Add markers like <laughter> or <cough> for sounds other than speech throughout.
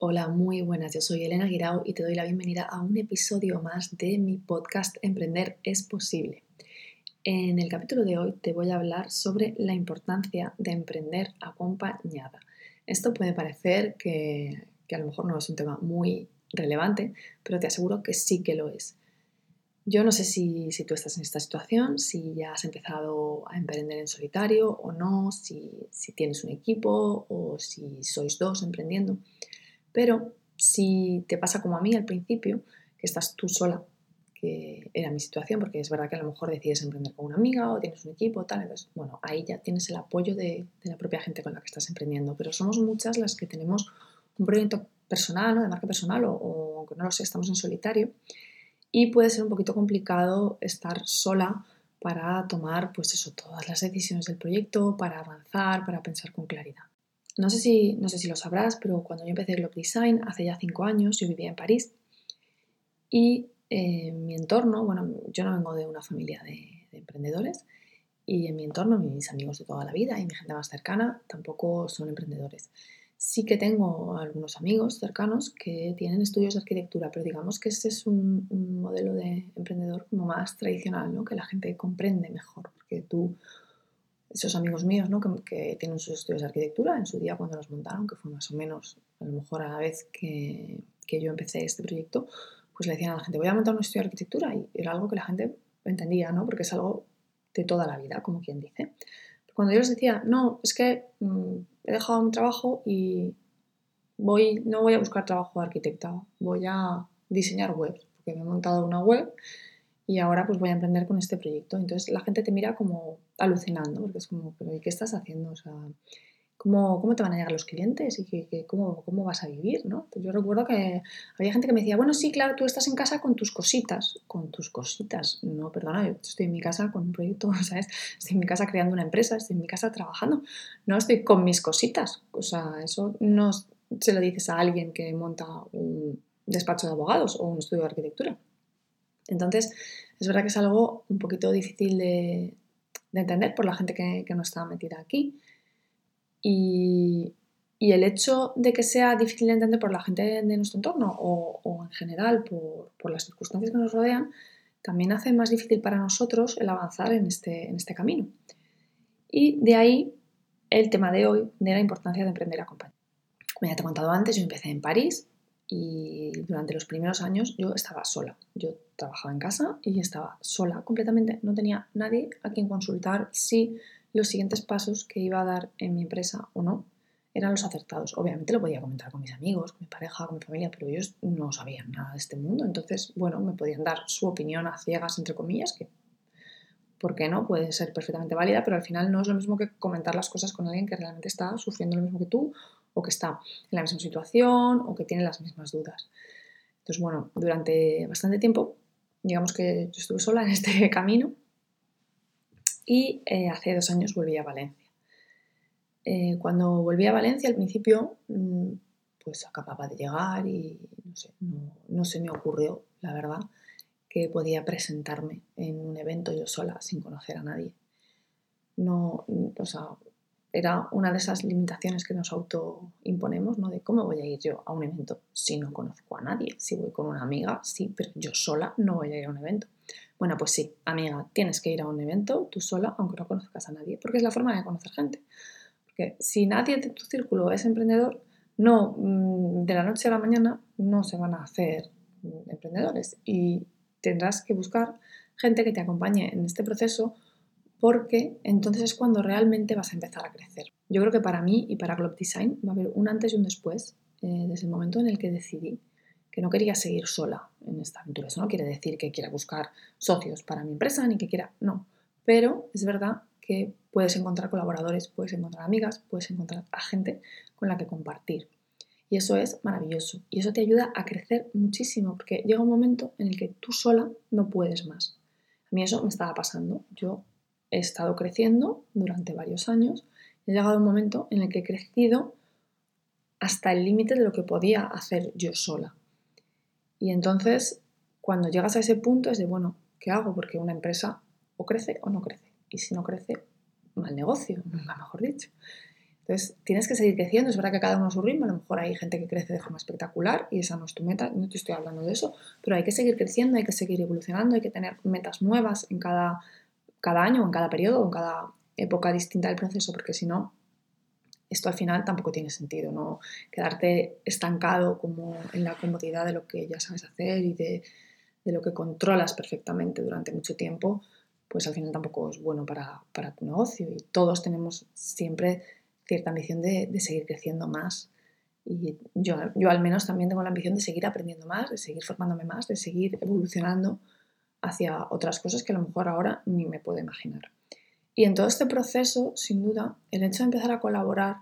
Hola, muy buenas. Yo soy Elena Guirao y te doy la bienvenida a un episodio más de mi podcast Emprender es posible. En el capítulo de hoy te voy a hablar sobre la importancia de emprender acompañada. Esto puede parecer que, que a lo mejor no es un tema muy relevante, pero te aseguro que sí que lo es. Yo no sé si, tú estás en esta situación, si ya has empezado a emprender en solitario o no, si, tienes un equipo o si sois dos emprendiendo, pero si te pasa como a mí al principio, que estás tú sola, que era mi situación, porque es verdad que a lo mejor decides emprender con una amiga o tienes un equipo, tal, entonces, bueno, ahí ya tienes el apoyo de, la propia gente con la que estás emprendiendo, pero somos muchas las que tenemos un proyecto personal, ¿no? de marca personal, o, o aunque no lo sé, estamos en solitario, y puede ser un poquito complicado estar sola para tomar pues eso, todas las decisiones del proyecto, para avanzar, para pensar con claridad. No sé si, no sé si lo sabrás, pero cuando yo empecé Globe Design hace ya cinco años, yo vivía en París y eh, mi entorno, bueno, yo no vengo de una familia de, de emprendedores y en mi entorno mis amigos de toda la vida y mi gente más cercana tampoco son emprendedores. Sí que tengo algunos amigos cercanos que tienen estudios de arquitectura, pero digamos que este es un, modelo de emprendedor más tradicional, ¿no? que la gente comprende mejor, porque tú, esos amigos míos ¿no? que, tienen sus estudios de arquitectura, en su día cuando los montaron, que fue más o menos a lo mejor a la vez que, que yo empecé este proyecto, pues le decían a la gente, voy a montar un estudio de arquitectura y era algo que la gente entendía, ¿no? porque es algo de toda la vida, como quien dice. Cuando yo les decía, no, es que mm, he dejado mi trabajo y voy, no voy a buscar trabajo de arquitecta, voy a diseñar web, porque me he montado una web y ahora pues voy a emprender con este proyecto. Entonces la gente te mira como alucinando, porque es como, pero ¿y qué estás haciendo? O sea, cómo, cómo te van a llegar los clientes y que, cómo, cómo, vas a vivir, ¿no? yo recuerdo que había gente que me decía, bueno, sí, claro, tú estás en casa con tus cositas, con tus cositas. No, perdona, yo estoy en mi casa con un proyecto, <laughs> ¿sabes? Estoy en mi casa creando una empresa, estoy en mi casa trabajando, no estoy con mis cositas. O sea, eso no se lo dices a alguien que monta un despacho de abogados o un estudio de arquitectura. Entonces, es verdad que es algo un poquito difícil de, entender por la gente que, no está metida aquí. Y, el hecho de que sea difícil de entender por la gente de nuestro entorno o, en general por, las circunstancias que nos rodean, también hace más difícil para nosotros el avanzar en este, este camino. Y de ahí el tema de hoy de la importancia de emprender a compañía. Como ya te he contado antes, yo empecé en París y durante los primeros años yo estaba sola. Yo trabajaba en casa y estaba sola completamente. No tenía nadie a quien consultar si los siguientes pasos que iba a dar en mi empresa o no eran los acertados. Obviamente lo podía comentar con mis amigos, con mi pareja, con mi familia, pero ellos no sabían nada de este mundo. Entonces, bueno, me podían dar su opinión a ciegas, entre comillas, que, ¿por qué no? Puede ser perfectamente válida, pero al final no es lo mismo que comentar las cosas con alguien que realmente está sufriendo lo mismo que tú o que está en la misma situación o que tiene las mismas dudas. Entonces, bueno, durante bastante tiempo, digamos que yo estuve sola en este <laughs> camino y eh, hace dos años volví a Valencia. Eh, cuando volví a Valencia al principio, mm, pues acababa de llegar y no, sé, no, se me ocurrió, la verdad, que podía presentarme en un evento yo sola sin conocer a nadie. No, o sea, era una de esas limitaciones que nos autoimponemos, ¿no? De cómo voy a ir yo a un evento si no conozco a nadie. Si voy con una amiga, sí, pero yo sola no voy a ir a un evento. Bueno, pues sí, amiga, tienes que ir a un evento tú sola, aunque no conozcas a nadie, porque es la forma de conocer gente. Porque si nadie de tu círculo es emprendedor, no, mm, de la noche a la mañana no se van a hacer mm, emprendedores y tendrás que buscar gente que te acompañe en este proceso porque entonces es cuando realmente vas a empezar a crecer. Yo creo que para mí y para Globe Design va a haber un antes y un después eh, desde el momento en el que decidí que no quería seguir sola en esta aventura. Eso no quiere decir que quiera buscar socios para mi empresa ni que quiera, no. Pero es verdad que puedes encontrar colaboradores, puedes encontrar amigas, puedes encontrar a gente con la que compartir. Y eso es maravilloso. Y eso te ayuda a crecer muchísimo, porque llega un momento en el que tú sola no puedes más. A mí eso me estaba pasando. Yo he estado creciendo durante varios años. He llegado un momento en el que he crecido hasta el límite de lo que podía hacer yo sola. Y entonces, cuando llegas a ese punto es de, bueno, ¿qué hago? Porque una empresa o crece o no crece. Y si no crece, mal negocio, nunca <laughs> mejor dicho. Entonces, tienes que seguir creciendo. Es verdad que cada uno a su ritmo. A lo mejor hay gente que crece de forma espectacular y esa no es tu meta. No te estoy hablando de eso. Pero hay que seguir creciendo, hay que seguir evolucionando, hay que tener metas nuevas en cada, cada año, en cada periodo, en cada época distinta del proceso, porque si no, esto al final tampoco tiene sentido, ¿no? Quedarte estancado como en la comodidad de lo que ya sabes hacer y de, de lo que controlas perfectamente durante mucho tiempo, pues al final tampoco es bueno para, para tu negocio. Y todos tenemos siempre cierta ambición de, de, seguir creciendo más. Y yo, yo al menos también tengo la ambición de seguir aprendiendo más, de seguir formándome más, de seguir evolucionando hacia otras cosas que a lo mejor ahora ni me puedo imaginar. Y en todo este proceso, sin duda, el hecho de empezar a colaborar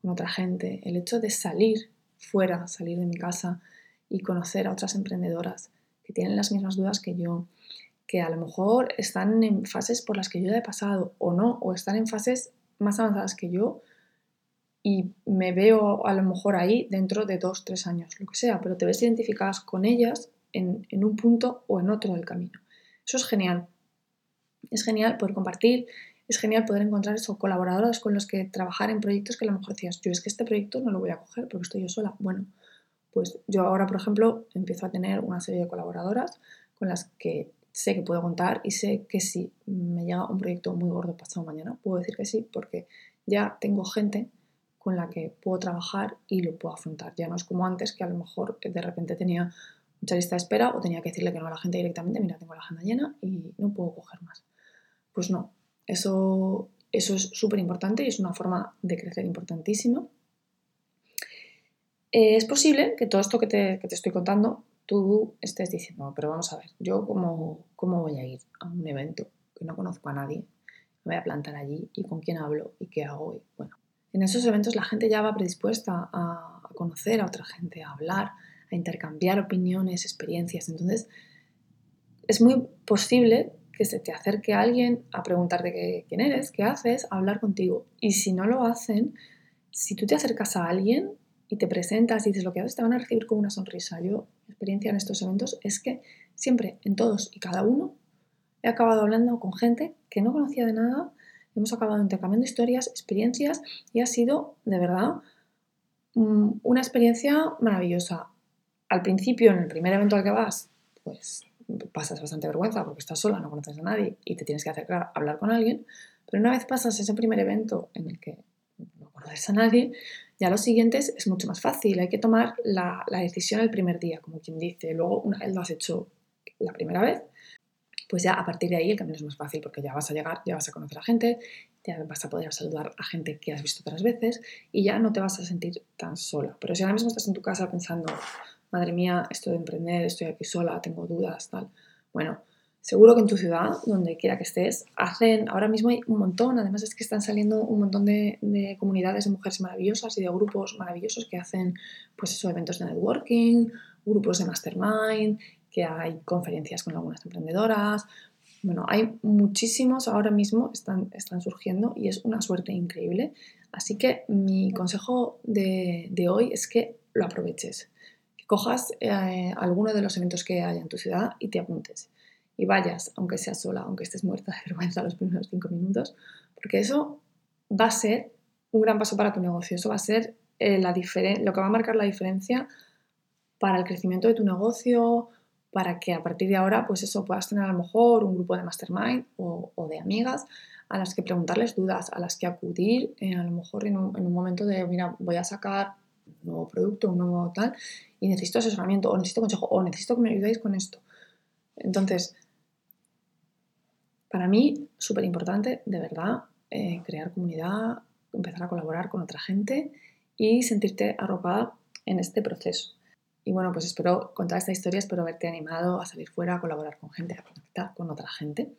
con otra gente, el hecho de salir fuera, salir de mi casa y conocer a otras emprendedoras que tienen las mismas dudas que yo, que a lo mejor están en fases por las que yo he pasado o no, o están en fases más avanzadas que yo y me veo a lo mejor ahí dentro de dos, tres años, lo que sea, pero te ves identificadas con ellas en, un punto o en otro del camino. Eso es genial. Es genial poder compartir, es genial poder encontrar esos colaboradores con los que trabajar en proyectos que a lo mejor decías, yo es que este proyecto no lo voy a coger porque estoy yo sola. Bueno, pues yo ahora, por ejemplo, empiezo a tener una serie de colaboradoras con las que sé que puedo contar y sé que si me llega un proyecto muy gordo pasado mañana, puedo decir que sí porque ya tengo gente con la que puedo trabajar y lo puedo afrontar. Ya no es como antes que a lo mejor de repente tenía mucha lista de espera o tenía que decirle que no a la gente directamente, mira, tengo la agenda llena y no puedo coger más. Pues no, eso, eso es súper importante y es una forma de crecer importantísima. Eh, es posible que todo esto que te, que te, estoy contando tú estés diciendo, pero vamos a ver, yo cómo, cómo voy a ir a un evento que no conozco a nadie, me voy a plantar allí y con quién hablo y qué hago. Y, bueno, en esos eventos la gente ya va predispuesta a, a conocer a otra gente, a hablar, a intercambiar opiniones, experiencias. Entonces, es muy posible que se te acerque alguien a preguntarte quién eres, qué haces, a hablar contigo. Y si no lo hacen, si tú te acercas a alguien y te presentas y dices lo que haces, te van a recibir con una sonrisa. Yo, mi experiencia en estos eventos es que siempre, en todos y cada uno, he acabado hablando con gente que no conocía de nada, hemos acabado intercambiando historias, experiencias y ha sido, de verdad, mm, una experiencia maravillosa. Al principio, en el primer evento al que vas, pues pasas bastante vergüenza porque estás sola, no conoces a nadie y te tienes que acercar a hablar con alguien, pero una vez pasas ese primer evento en el que no conoces a nadie, ya los siguientes es mucho más fácil, hay que tomar la, la decisión el primer día, como quien dice, luego una vez lo has hecho la primera vez, pues ya a partir de ahí el camino es más fácil porque ya vas a llegar, ya vas a conocer a gente, ya vas a poder saludar a gente que has visto otras veces y ya no te vas a sentir tan sola. Pero si ahora mismo estás en tu casa pensando, madre mía, esto de emprender, estoy aquí sola, tengo dudas, tal. Bueno, seguro que en tu ciudad, donde quiera que estés, hacen, ahora mismo hay un montón, además es que están saliendo un montón de, de comunidades de mujeres maravillosas y de grupos maravillosos que hacen, pues eso, eventos de networking, grupos de mastermind, que hay conferencias con algunas emprendedoras. Bueno, hay muchísimos ahora mismo, están, están surgiendo y es una suerte increíble. Así que mi consejo de hoy es que lo aproveches cojas eh, alguno de los eventos que haya en tu ciudad y te apuntes. Y vayas, aunque seas sola, aunque estés muerta de <laughs> vergüenza los primeros cinco minutos, porque eso va a ser un gran paso para tu negocio. Eso va a ser eh, la lo que va a marcar la diferencia para el crecimiento de tu negocio, para que a partir de ahora, pues eso, puedas tener a lo mejor un grupo de mastermind o, o de amigas a las que preguntarles dudas, a las que acudir, eh, a lo mejor en un, en un momento de, mira, voy a sacar nuevo producto, un nuevo tal, y necesito asesoramiento, o necesito consejo, o necesito que me ayudéis con esto. Entonces, para mí, súper importante, de verdad, eh, crear comunidad, empezar a colaborar con otra gente y sentirte arropada en este proceso. Y bueno, pues espero contar esta historia, espero haberte animado a salir fuera, a colaborar con gente, a conectar con otra gente.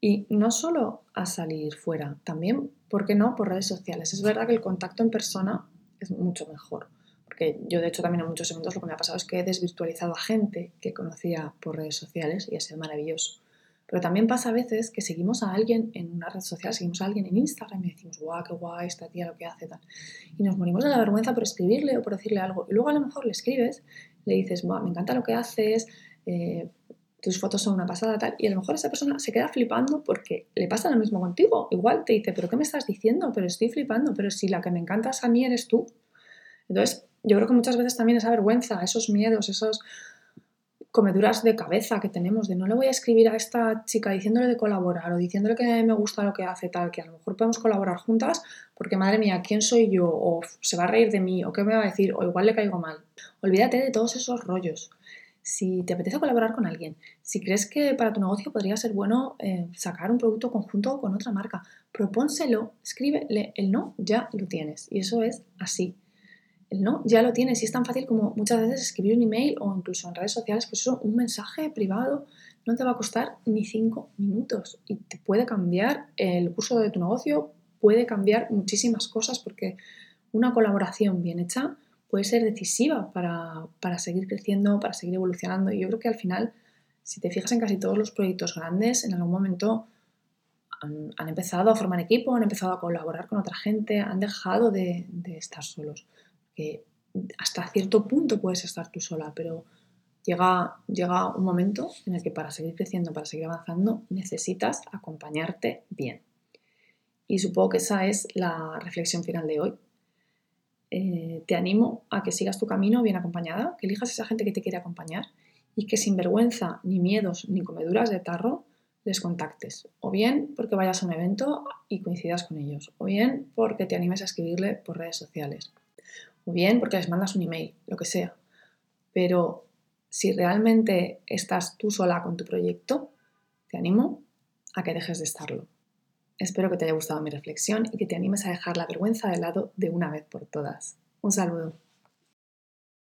Y no solo a salir fuera, también, ¿por qué no?, por redes sociales. Es verdad que el contacto en persona es mucho mejor. Porque yo, de hecho, también en muchos eventos lo que me ha pasado es que he desvirtualizado a gente que conocía por redes sociales y ha sido maravilloso. Pero también pasa a veces que seguimos a alguien en una red social, seguimos a alguien en Instagram y decimos, guau, qué guay esta tía lo que hace, tal. Y nos morimos de la vergüenza por escribirle o por decirle algo. Y luego a lo mejor le escribes, le dices, guau, me encanta lo que haces, eh, tus fotos son una pasada tal, y a lo mejor esa persona se queda flipando porque le pasa lo mismo contigo. Igual te dice, pero ¿qué me estás diciendo? Pero estoy flipando, pero si la que me encantas a mí eres tú. Entonces, yo creo que muchas veces también esa vergüenza, esos miedos, esos comeduras de cabeza que tenemos de no le voy a escribir a esta chica diciéndole de colaborar o diciéndole que me gusta lo que hace tal, que a lo mejor podemos colaborar juntas porque madre mía, ¿quién soy yo? O se va a reír de mí o qué me va a decir o igual le caigo mal. Olvídate de todos esos rollos si te apetece colaborar con alguien, si crees que para tu negocio podría ser bueno eh, sacar un producto conjunto con otra marca, propónselo, escríbele, el no ya lo tienes. Y eso es así. El no ya lo tienes. Y es tan fácil como muchas veces escribir un email o incluso en redes sociales, pues eso, un mensaje privado no te va a costar ni cinco minutos. Y te puede cambiar el curso de tu negocio, puede cambiar muchísimas cosas porque una colaboración bien hecha puede ser decisiva para, seguir creciendo, para seguir evolucionando. Y yo creo que al final, si te fijas en casi todos los proyectos grandes, en algún momento han, empezado a formar equipo, han empezado a colaborar con otra gente, han dejado de, estar solos. Que hasta cierto punto puedes estar tú sola, pero llega, llega un momento en el que para seguir creciendo, para seguir avanzando, necesitas acompañarte bien. Y supongo que esa es la reflexión final de hoy. Eh, te animo a que sigas tu camino bien acompañada, que elijas esa gente que te quiere acompañar y que sin vergüenza, ni miedos, ni comeduras de tarro, les contactes. O bien porque vayas a un evento y coincidas con ellos, o bien porque te animes a escribirle por redes sociales, o bien porque les mandas un email, lo que sea. Pero si realmente estás tú sola con tu proyecto, te animo a que dejes de estarlo. Espero que te haya gustado mi reflexión y que te animes a dejar la vergüenza de lado de una vez por todas. Un saludo.